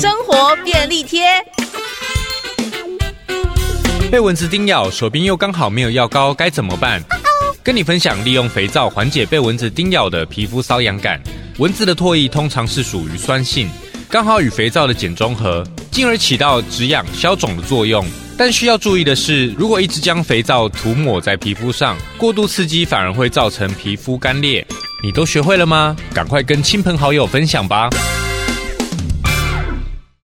生活便利贴。被蚊子叮咬手边又刚好没有药膏该怎么办？跟你分享利用肥皂缓解被蚊子叮咬的皮肤瘙痒感。蚊子的唾液通常是属于酸性刚好与肥皂的碱中和进而起到止痒消肿的作用。但需要注意的是如果一直将肥皂涂抹在皮肤上过度刺激反而会造成皮肤干裂。你都学会了吗？赶快跟亲朋好友分享吧。